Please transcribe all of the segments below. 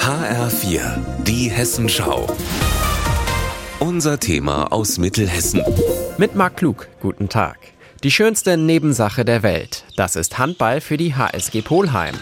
HR4, die Hessenschau. Unser Thema aus Mittelhessen. Mit Marc Klug, guten Tag. Die schönste Nebensache der Welt, das ist Handball für die HSG Polheim.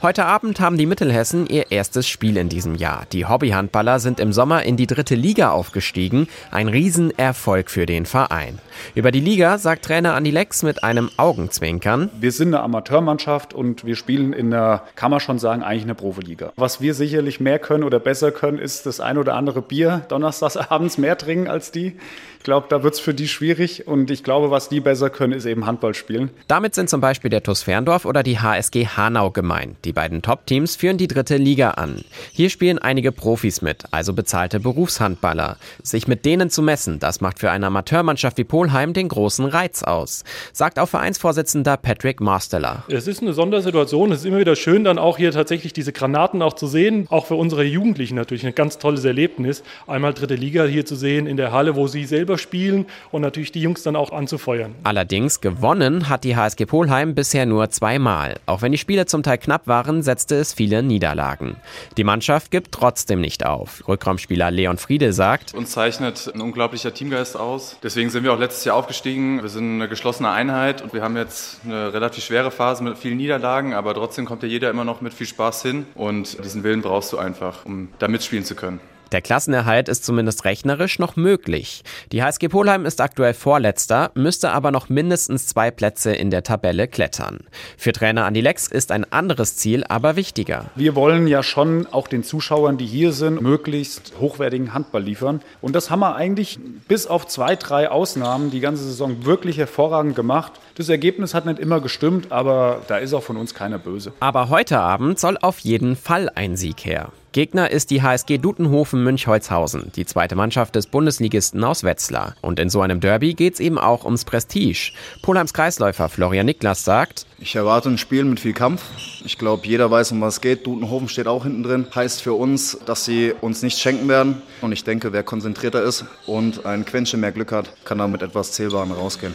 Heute Abend haben die Mittelhessen ihr erstes Spiel in diesem Jahr. Die Hobbyhandballer sind im Sommer in die dritte Liga aufgestiegen. Ein Riesenerfolg für den Verein. Über die Liga sagt Trainer Andi Lex mit einem Augenzwinkern. Wir sind eine Amateurmannschaft und wir spielen in einer, kann man schon sagen, eigentlich eine Profiliga. Was wir sicherlich mehr können oder besser können, ist das ein oder andere Bier donnerstags abends mehr trinken als die. Ich glaube, da wird es für die schwierig und ich glaube, was die besser können, ist eben Handball spielen. Damit sind zum Beispiel der TuS Ferndorf oder die HSG Hanau gemeint. Die beiden Top-Teams führen die dritte Liga an. Hier spielen einige Profis mit, also bezahlte Berufshandballer. Sich mit denen zu messen, das macht für eine Amateurmannschaft wie Polheim den großen Reiz aus, sagt auch Vereinsvorsitzender Patrick Marsteller. Es ist eine Sondersituation. Es ist immer wieder schön, dann auch hier tatsächlich diese Granaten auch zu sehen. Auch für unsere Jugendlichen natürlich ein ganz tolles Erlebnis, einmal dritte Liga hier zu sehen in der Halle, wo sie selber selber spielen und natürlich die Jungs dann auch anzufeuern. Allerdings gewonnen hat die HSG Polheim bisher nur zweimal. Auch wenn die Spiele zum Teil knapp waren, setzte es viele Niederlagen. Die Mannschaft gibt trotzdem nicht auf. Rückraumspieler Leon Friede sagt, uns zeichnet ein unglaublicher Teamgeist aus. Deswegen sind wir auch letztes Jahr aufgestiegen. Wir sind eine geschlossene Einheit und wir haben jetzt eine relativ schwere Phase mit vielen Niederlagen, aber trotzdem kommt ja jeder immer noch mit viel Spaß hin und diesen Willen brauchst du einfach, um da mitspielen zu können. Der Klassenerhalt ist zumindest rechnerisch noch möglich. Die HSG Polheim ist aktuell Vorletzter, müsste aber noch mindestens zwei Plätze in der Tabelle klettern. Für Trainer Andi Lex ist ein anderes Ziel aber wichtiger. Wir wollen ja schon auch den Zuschauern, die hier sind, möglichst hochwertigen Handball liefern. Und das haben wir eigentlich bis auf zwei, drei Ausnahmen die ganze Saison wirklich hervorragend gemacht. Das Ergebnis hat nicht immer gestimmt, aber da ist auch von uns keiner böse. Aber heute Abend soll auf jeden Fall ein Sieg her. Gegner ist die HSG Dutenhofen Münchholzhausen, die zweite Mannschaft des Bundesligisten aus Wetzlar. Und in so einem Derby geht's eben auch ums Prestige. Polheims Kreisläufer Florian Niklas sagt, ich erwarte ein Spiel mit viel Kampf. Ich glaube, jeder weiß, um was es geht. Dutenhofen steht auch hinten drin. Heißt für uns, dass sie uns nichts schenken werden. Und ich denke, wer konzentrierter ist und ein Quäntchen mehr Glück hat, kann da mit etwas Zählbarem rausgehen.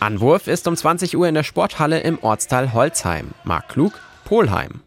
Anwurf ist um 20 Uhr in der Sporthalle im Ortsteil Holzheim. Marc Klug, Polheim.